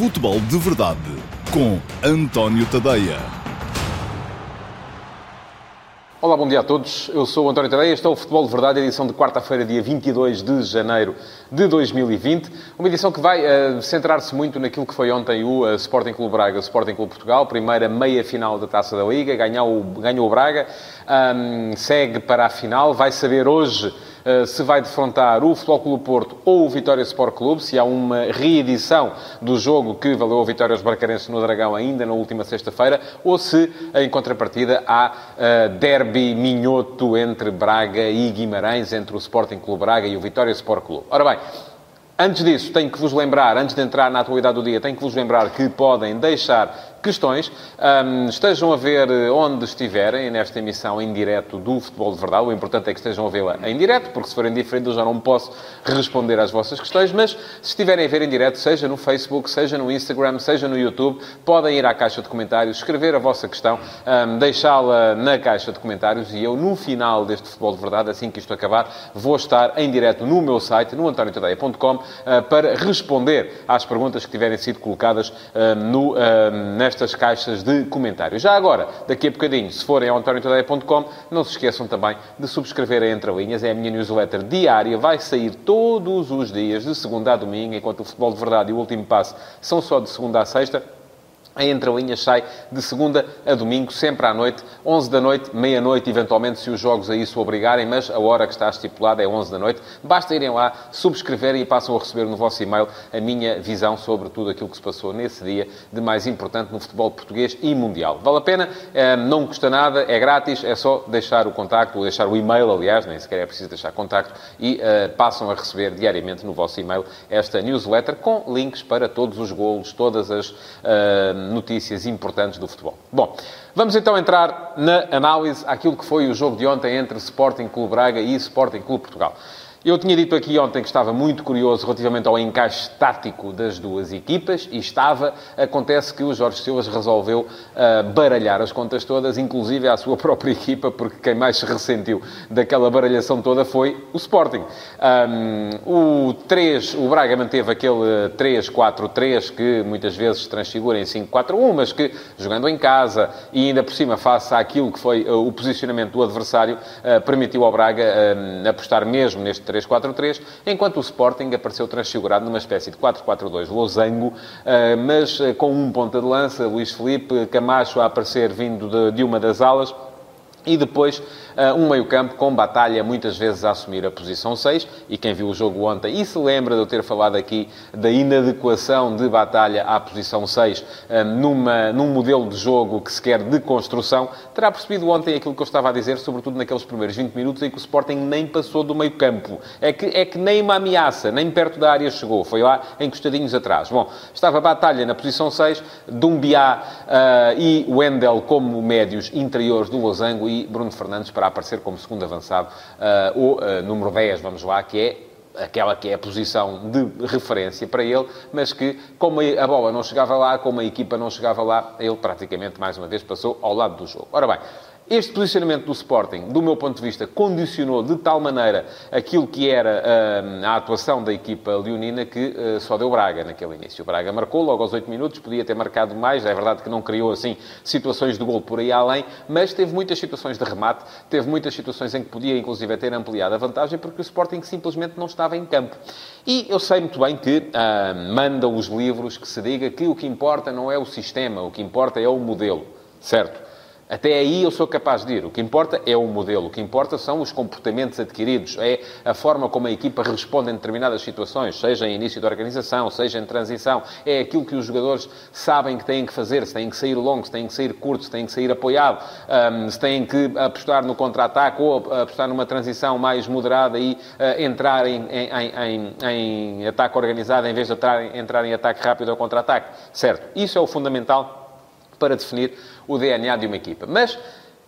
Futebol de Verdade com António Tadeia. Olá, bom dia a todos. Eu sou António Tadeia. Este é o Futebol de Verdade, edição de quarta-feira, dia 22 de janeiro de 2020. Uma edição que vai uh, centrar-se muito naquilo que foi ontem o uh, Sporting Clube Braga, o Sporting Clube Portugal, primeira meia-final da Taça da Liga. Ganhou, ganhou o Braga, um, segue para a final. Vai saber hoje se vai defrontar o Futebol Clube Porto ou o Vitória Sport Clube, se há uma reedição do jogo que valeu a vitória aos barcarenses no Dragão ainda na última sexta-feira, ou se, em contrapartida, há uh, derby minhoto entre Braga e Guimarães, entre o Sporting Clube Braga e o Vitória Sport Clube. Ora bem, Antes disso, tenho que vos lembrar, antes de entrar na atualidade do dia, tenho que vos lembrar que podem deixar questões. Um, estejam a ver onde estiverem nesta emissão em direto do Futebol de Verdade. O importante é que estejam a vê-la em direto, porque se forem diferentes eu já não posso responder às vossas questões. Mas se estiverem a ver em direto, seja no Facebook, seja no Instagram, seja no YouTube, podem ir à caixa de comentários, escrever a vossa questão, um, deixá-la na caixa de comentários e eu, no final deste Futebol de Verdade, assim que isto acabar, vou estar em direto no meu site, no antoniotadeia.com, uh, para responder às perguntas que tiverem sido colocadas uh, no, uh, nestas caixas de comentários. Já agora, daqui a bocadinho, se forem ao antoniotadeia.com, não se esqueçam também de subscrever a Entre Linhas, é a minha newsletter diária, vai sair todos os dias, de segunda a domingo, enquanto o Futebol de Verdade e o Último Passo são só de segunda a sexta. A Entrelinhas sai de segunda a domingo, sempre à noite, 11 da noite, meia-noite, eventualmente, se os jogos a isso obrigarem, mas a hora que está estipulada é 11 da noite. Basta irem lá, subscreverem e passam a receber no vosso e-mail a minha visão sobre tudo aquilo que se passou nesse dia de mais importante no futebol português e mundial. Vale a pena, eh, não custa nada, é grátis, é só deixar o contacto, ou deixar o e-mail, aliás, nem sequer é preciso deixar contacto, e uh, passam a receber diariamente no vosso e-mail esta newsletter com links para todos os golos, todas as... Notícias importantes do futebol. Bom, vamos então entrar na análise àquilo que foi o jogo de ontem entre Sporting Clube Braga e Sporting Clube Portugal. Eu tinha dito aqui ontem que estava muito curioso relativamente ao encaixe tático das duas equipas e estava. Acontece que o Jorge Silva resolveu uh, baralhar as contas todas, inclusive à sua própria equipa, porque quem mais se ressentiu daquela baralhação toda foi o Sporting. Um, o 3, o Braga manteve aquele 3-4-3 que muitas vezes transfigura em 5-4-1, mas que jogando em casa e ainda por cima face àquilo que foi uh, o posicionamento do adversário, uh, permitiu ao Braga apostar mesmo neste 3-4-3, enquanto o Sporting apareceu transfigurado numa espécie de 4-4-2 losango, eh, mas eh, com um ponta de lança, Luís Felipe, Camacho a aparecer vindo de uma das alas, e depois uh, um meio-campo com batalha, muitas vezes a assumir a posição 6. E quem viu o jogo ontem e se lembra de eu ter falado aqui da inadequação de batalha à posição 6 uh, numa, num modelo de jogo que se quer de construção, terá percebido ontem aquilo que eu estava a dizer, sobretudo naqueles primeiros 20 minutos em que o Sporting nem passou do meio-campo. É que, é que nem uma ameaça, nem perto da área chegou. Foi lá encostadinhos atrás. Bom, estava batalha na posição 6, Dumbiá uh, e Wendel como médios interiores do Losango e Bruno Fernandes para aparecer como segundo avançado, uh, o uh, número 10, vamos lá, que é aquela que é a posição de referência para ele, mas que, como a bola não chegava lá, como a equipa não chegava lá, ele praticamente, mais uma vez, passou ao lado do jogo. Ora bem, este posicionamento do Sporting, do meu ponto de vista, condicionou de tal maneira aquilo que era uh, a atuação da equipa leonina que uh, só deu Braga naquele início. O Braga marcou logo aos 8 minutos, podia ter marcado mais, é verdade que não criou assim situações de gol por aí além, mas teve muitas situações de remate, teve muitas situações em que podia inclusive ter ampliado a vantagem porque o Sporting simplesmente não estava em campo. E eu sei muito bem que uh, mandam os livros que se diga que o que importa não é o sistema, o que importa é o modelo, certo? Até aí eu sou capaz de ir. O que importa é o modelo. O que importa são os comportamentos adquiridos. É a forma como a equipa responde em determinadas situações, seja em início da organização, seja em transição. É aquilo que os jogadores sabem que têm que fazer. Se têm que sair longo, se têm que sair curto, se têm que sair apoiado, um, se têm que apostar no contra-ataque ou apostar numa transição mais moderada e uh, entrar em, em, em, em, ataque organizado em vez de entrar, entrar em ataque rápido ou contra-ataque. Certo. Isso é o fundamental para definir o DNA de uma equipa. Mas,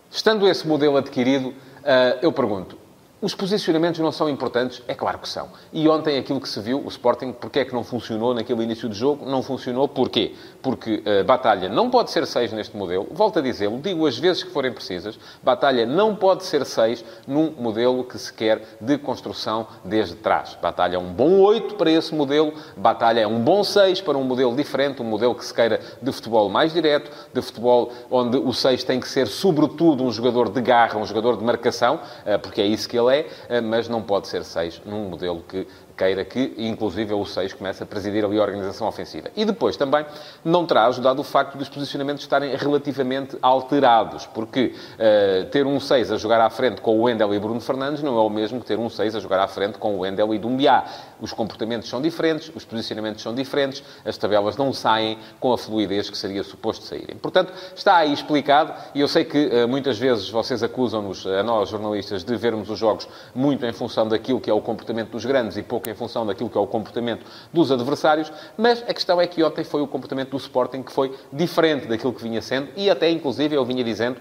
estando esse modelo adquirido, eh, eu pergunto, Os posicionamentos não são importantes? É claro que são. E ontem aquilo que se viu, o Sporting, porque é que não funcionou naquele início de jogo? Não funcionou porquê? Porque uh, Batalha não pode ser 6 neste modelo. Volto a dizê-lo, digo as vezes que forem precisas. Batalha não pode ser 6 num modelo que se quer de construção desde trás. Batalha é um bom 8 para esse modelo. Batalha é um bom 6 para um modelo diferente, um modelo que se queira de futebol mais direto, de futebol onde o 6 tem que ser, sobretudo, um jogador de garra, um jogador de marcação, uh, porque é isso que ele é é, eh, mas não pode ser 6 num modelo que queira que, inclusive, o 6 comece a presidir ali a organização ofensiva. E depois também não terá ajudado o facto dos posicionamentos estarem relativamente alterados, porque uh, ter um 6 a jogar à frente com o Wendel e Bruno Fernandes não é o mesmo que ter um 6 a jogar à frente com o Wendel e Dumbiá. Os comportamentos são diferentes, os posicionamentos são diferentes, as tabelas não saem com a fluidez que seria suposto saírem. Portanto, está aí explicado, e eu sei que uh, muitas vezes vocês acusam-nos, a nós jornalistas, de vermos os jogos muito em função daquilo que é o comportamento dos grandes e pouco pouco em função daquilo que é o comportamento dos adversários, mas a questão é que ontem foi o comportamento do Sporting que foi diferente daquilo que vinha sendo e até, inclusive, eu vinha dizendo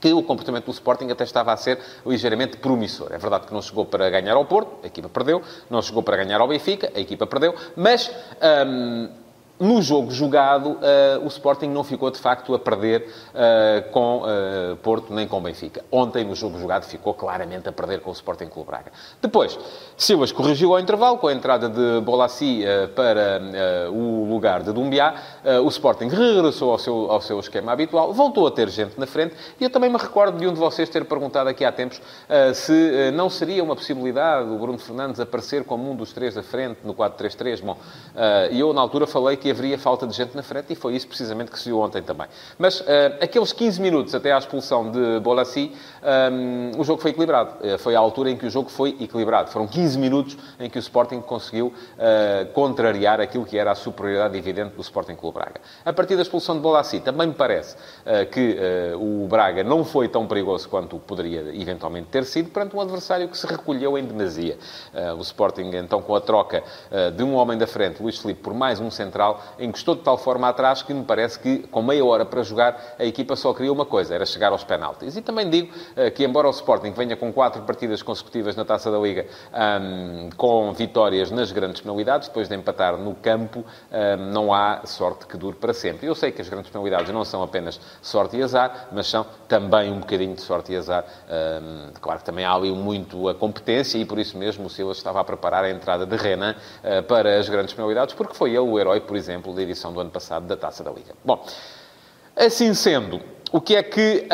que o comportamento do Sporting até estava a ser ligeiramente promissor. É verdade que não chegou para ganhar ao Porto, a equipa perdeu, não chegou para ganhar ao Benfica, a equipa perdeu, mas... Hum, no jogo jogado, uh, o Sporting não ficou de facto a perder uh, com uh, Porto nem com Benfica. Ontem, no jogo jogado, ficou claramente a perder com o Sporting Clube Braga. Depois, Silas corrigiu ao intervalo com a entrada de Bolassi para o lugar de Dumbiá. o Sporting regressou ao seu, ao seu esquema habitual, voltou a ter gente na frente. E eu também me recordo de um de vocês ter perguntado aqui há tempos se não seria uma possibilidade o Bruno Fernandes aparecer como um dos três da frente no 4-3-3. Bom, e eu na altura falei que que haveria falta de gente na frente e foi isso precisamente que se viu ontem também. Mas uh, aqueles 15 minutos até à expulsão de Bolassi, um, o jogo foi equilibrado. Uh, foi a altura em que o jogo foi equilibrado. Foram 15 minutos em que o Sporting conseguiu uh, contrariar aquilo que era a superioridade evidente do Sporting Clube Braga. A partir da expulsão de Bolassi, também me parece que o Braga não foi tão perigoso quanto poderia eventualmente ter sido perante um adversário que se recolheu em demasia. o Sporting, então, com a troca de um homem da frente, Luís Filipe, por mais um central, encostou de tal forma atrás que me parece que, com meia hora para jogar, a equipa só queria uma coisa, era chegar aos penaltis. E também digo uh, que, embora o Sporting venha com quatro partidas consecutivas na Taça da Liga, um, com vitórias nas grandes penalidades, depois de empatar no campo, um, não há sorte que dure para sempre. Eu sei que as grandes penalidades não são apenas sorte e azar, mas são também um bocadinho de sorte e azar. Um, claro que também há ali muito a competência e, por isso mesmo, o Silas estava a preparar a entrada de Renan uh, para as grandes penalidades, porque foi ele o herói, por exemplo, exemplo, da edição do ano passado da Taça da Liga. Bom, assim sendo, o que é que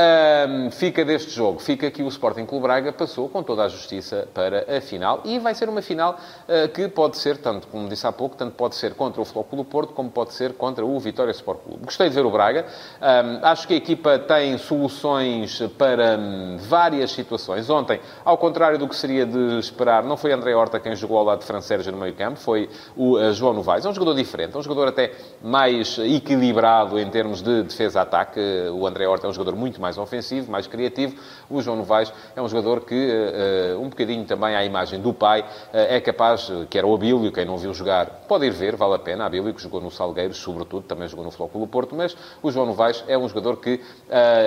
fica deste jogo? Fica que o Sporting Clube Braga passou com toda a justiça para a final e vai ser uma final uh, que pode ser, tanto como disse há pouco, tanto pode ser contra o Clube Porto como pode ser contra o Vitória Sport Clube. Gostei de ver o Braga. Um, acho que a equipa tem soluções para um, várias situações. Ontem, ao contrário do que seria de esperar, não foi André Horta quem jogou ao lado de Fran Sérgio no meio campo, foi o uh, João Novaes. É um jogador diferente, é um jogador até mais equilibrado em termos de defesa-ataque. O André André Horta é um jogador muito mais ofensivo, mais criativo. O João Novaes é um jogador que, uh, um bocadinho também à imagem do pai, uh, é capaz, que era o Abílio, quem não viu jogar, pode ir ver, vale a pena. Abílio, que jogou no Salgueiros, sobretudo, também jogou no Flóculo Porto, mas o João Novaes é um jogador que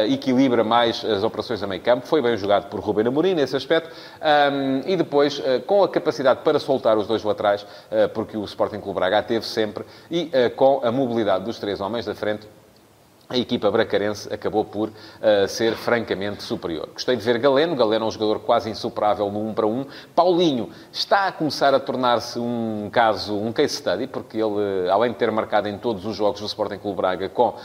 equilibra mais as operações a meio campo. Foi bem jogado por Ruben Amorim nesse aspecto. Um, e depois, com a capacidade para soltar os dois laterais, porque o Sporting Clube Braga teve sempre, e com a mobilidade dos três homens da frente, a equipa bracarense acabou por uh, ser francamente superior. Gostei de ver Galeno. Galeno é um jogador quase insuperável no 1 para 1. Paulinho está a começar a tornar-se um caso, um case study, porque ele, além de ter marcado em todos os jogos do Sporting Clube Braga com uh,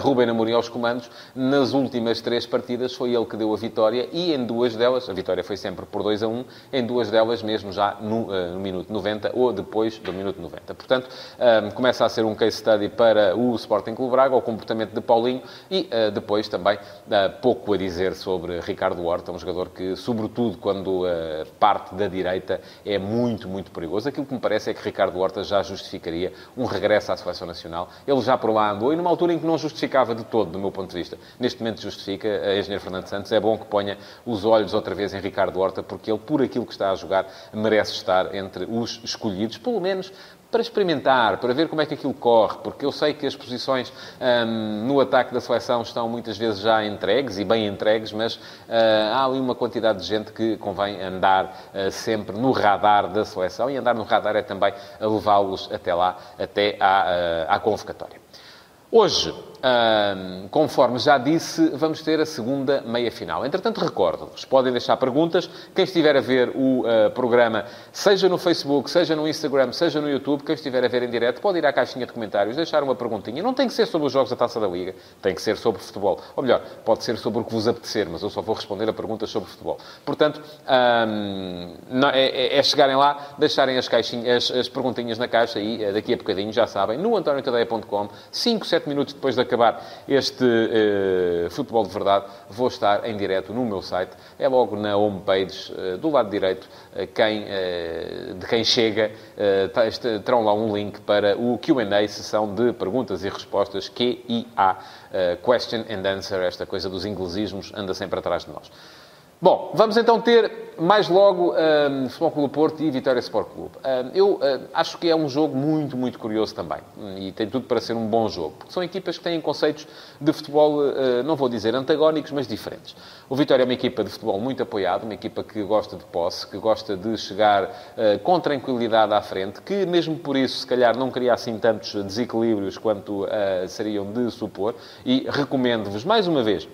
Ruben Amorim aos comandos, nas últimas três partidas foi ele que deu a vitória e em duas delas, a vitória foi sempre por 2 a 1, em duas delas mesmo já no, uh, no minuto 90 ou depois do minuto 90. Portanto, começa a ser um case study para o Sporting Clube Braga, o comportamento de Paulinho e uh, depois também uh, pouco a dizer sobre Ricardo Horta, um jogador que, sobretudo quando uh, parte da direita, é muito, muito perigoso. Aquilo que me parece é que Ricardo Horta já justificaria um regresso à seleção nacional. Ele já por lá andou e numa altura em que não justificava de todo, do meu ponto de vista. Neste momento justifica a engenheiro Fernando Santos. É bom que ponha os olhos outra vez em Ricardo Horta, porque ele, por aquilo que está a jogar, merece estar entre os escolhidos, pelo menos para experimentar, para ver como é que aquilo corre, porque eu sei que as posições um, no ataque da seleção estão muitas vezes já entregues e bem entregues, mas uh, há ali uma quantidade de gente que convém andar uh, sempre no radar da seleção e andar no radar é também levá-los até lá, até à, uh, à convocatória. Hoje, conforme já disse, vamos ter a segunda meia-final. Entretanto, recordo-vos, podem deixar perguntas. Quem estiver a ver o uh, programa, seja no Facebook, seja no Instagram, seja no YouTube, quem estiver a ver em direto, pode ir à caixinha de comentários, deixar uma perguntinha. Não tem que ser sobre os jogos da Taça da Liga, tem que ser sobre futebol. Ou melhor, pode ser sobre o que vos apetecer, mas eu só vou responder a perguntas sobre futebol. Portanto, um, é, é, é, chegarem lá, deixarem as, caixinhas, as, as perguntinhas na caixa e eh, daqui a bocadinho, já sabem, no antoniotadeia.com, 5, 7 minutos depois da acabar este uh, futebol de verdade, vou estar em direto no meu site. É logo na homepage, uh, do lado direito, uh, quem, de quem chega, uh, terão lá um link para o Q&A, sessão de perguntas e respostas, QIA, Question and Answer, esta coisa dos inglesismos anda sempre atrás de nós. Bom, vamos então ter mais logo um, Futebol Clube Porto e Vitória Sport Clube. Um, eu uh, acho que é um jogo muito, muito curioso também. E tem tudo para ser um bom jogo. Porque são equipas que têm conceitos de futebol, uh, não vou dizer antagónicos, mas diferentes. O Vitória é uma equipa de futebol muito apoiada, uma equipa que gosta de posse, que gosta de chegar uh, com tranquilidade à frente, que mesmo por isso, se calhar, não cria assim tantos desequilíbrios quanto seriam de supor. E recomendo-vos, mais uma vez,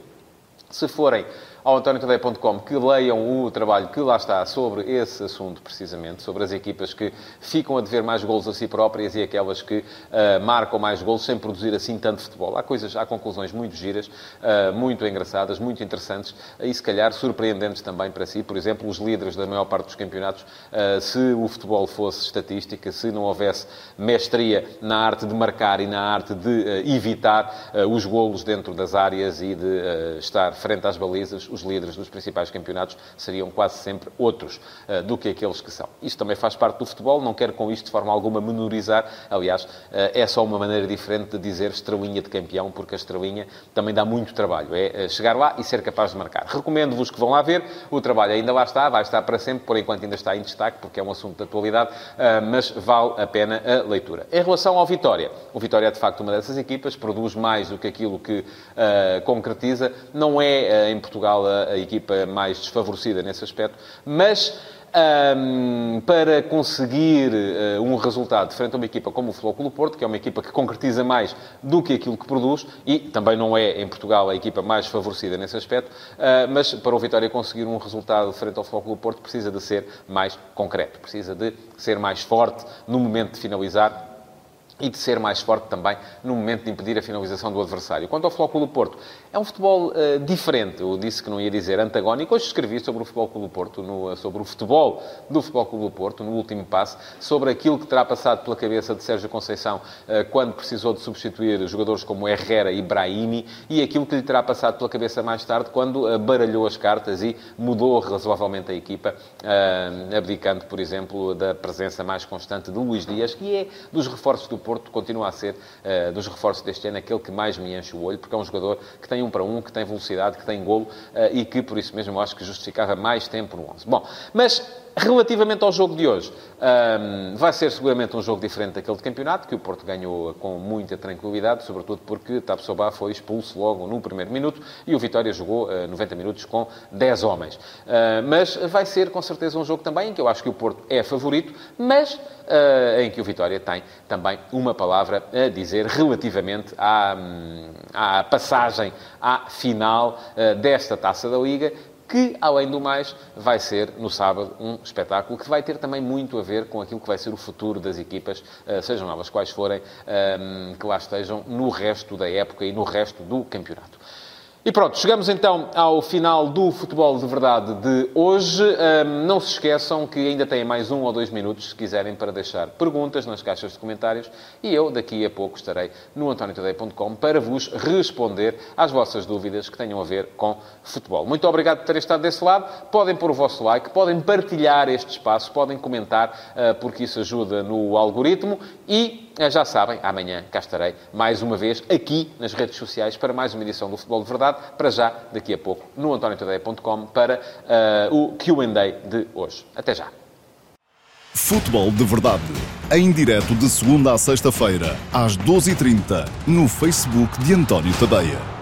se forem ao antoniotadeia.com que leiam o trabalho que lá está sobre esse assunto, precisamente, sobre as equipas que ficam a dever mais golos a si próprias e aquelas que uh, marcam mais golos sem produzir assim tanto futebol. Há coisas, há conclusões muito giras, uh, muito engraçadas, muito interessantes e, se calhar, surpreendentes também para si. Por exemplo, os líderes da maior parte dos campeonatos, uh, se o futebol fosse estatística, se não houvesse mestria na arte de marcar e na arte de evitar os golos dentro das áreas e de estar frente às balizas, os líderes dos principais campeonatos seriam quase sempre outros uh, do que aqueles que são. Isto também faz parte do futebol, não quero com isto de forma alguma menorizar, aliás, uh, é só uma maneira diferente de dizer estrelinha de campeão, porque a estrelinha também dá muito trabalho, é uh, chegar lá e ser capaz de marcar. Recomendo-vos que vão lá ver, o trabalho ainda lá está, vai estar para sempre, por enquanto ainda está em destaque, porque é um assunto de atualidade, mas vale a pena a leitura. Em relação ao Vitória, o Vitória é de facto uma dessas equipas, produz mais do que aquilo que concretiza, não é em Portugal a, a equipa mais desfavorecida nesse aspecto, mas um, para conseguir uh, um resultado frente a uma equipa como o Clube Porto, que é uma equipa que concretiza mais do que aquilo que produz, e também não é, em Portugal, a equipa mais favorecida nesse aspecto, uh, mas para o Vitória conseguir um resultado frente ao Clube Porto precisa de ser mais concreto, precisa de ser mais forte no momento de finalizar e de ser mais forte também no momento de impedir a finalização do adversário. Quanto ao Futebol Clube Porto, é um futebol uh, diferente. Eu disse que não ia dizer antagónico. Hoje escrevi sobre o Futebol Clube Porto, no, sobre o futebol do Futebol Clube Porto, no último passo, sobre aquilo que terá passado pela cabeça de Sérgio Conceição uh, quando precisou de substituir jogadores como Herrera e Brahimi e aquilo que lhe terá passado pela cabeça mais tarde quando uh, baralhou as cartas e mudou razoavelmente a equipa, abdicando, por exemplo, da presença mais constante de Luís Dias, que é dos reforços do Porto Porto continua a ser, uh, dos reforços deste ano, aquele que mais me enche o olho, porque é um jogador que tem um para um, que tem velocidade, que tem golo uh, e que, por isso mesmo, acho que justificava mais tempo no 11. Bom, mas Relativamente ao jogo de hoje, um, vai ser seguramente um jogo diferente daquele de campeonato, que o Porto ganhou com muita tranquilidade, sobretudo porque Tapsoba foi expulso logo no primeiro minuto e o Vitória jogou uh, 90 minutos com 10 homens. Uh, mas vai ser com certeza um jogo também em que eu acho que o Porto é favorito, mas uh, em que o Vitória tem também uma palavra a dizer relativamente à, hum, à passagem à final desta taça da Liga que, além do mais, vai ser no sábado um espetáculo que vai ter também muito a ver com aquilo que vai ser o futuro das equipas, eh, sejam elas quais forem, ehm, que lá estejam no resto da época e no resto do campeonato. E pronto, chegamos então ao final do Futebol de Verdade de hoje. Um, não se esqueçam que ainda têm mais um ou dois minutos, se quiserem, para deixar perguntas nas caixas de comentários. E eu, daqui a pouco, estarei no antoniotadeia.com para vos responder às vossas dúvidas que tenham a ver com futebol. Muito obrigado por terem estado desse lado. Podem pôr o vosso like, podem partilhar este espaço, podem comentar, uh, porque isso ajuda no algoritmo. E já sabem, amanhã cá estarei mais uma vez aqui nas redes sociais para mais uma edição do Futebol de Verdade. Para já, daqui a pouco, no antoniotadeia.com para uh, o QA de hoje. Até já. Futebol de Verdade em direto de segunda a sexta-feira, às 12h30, no Facebook de António Tadeia.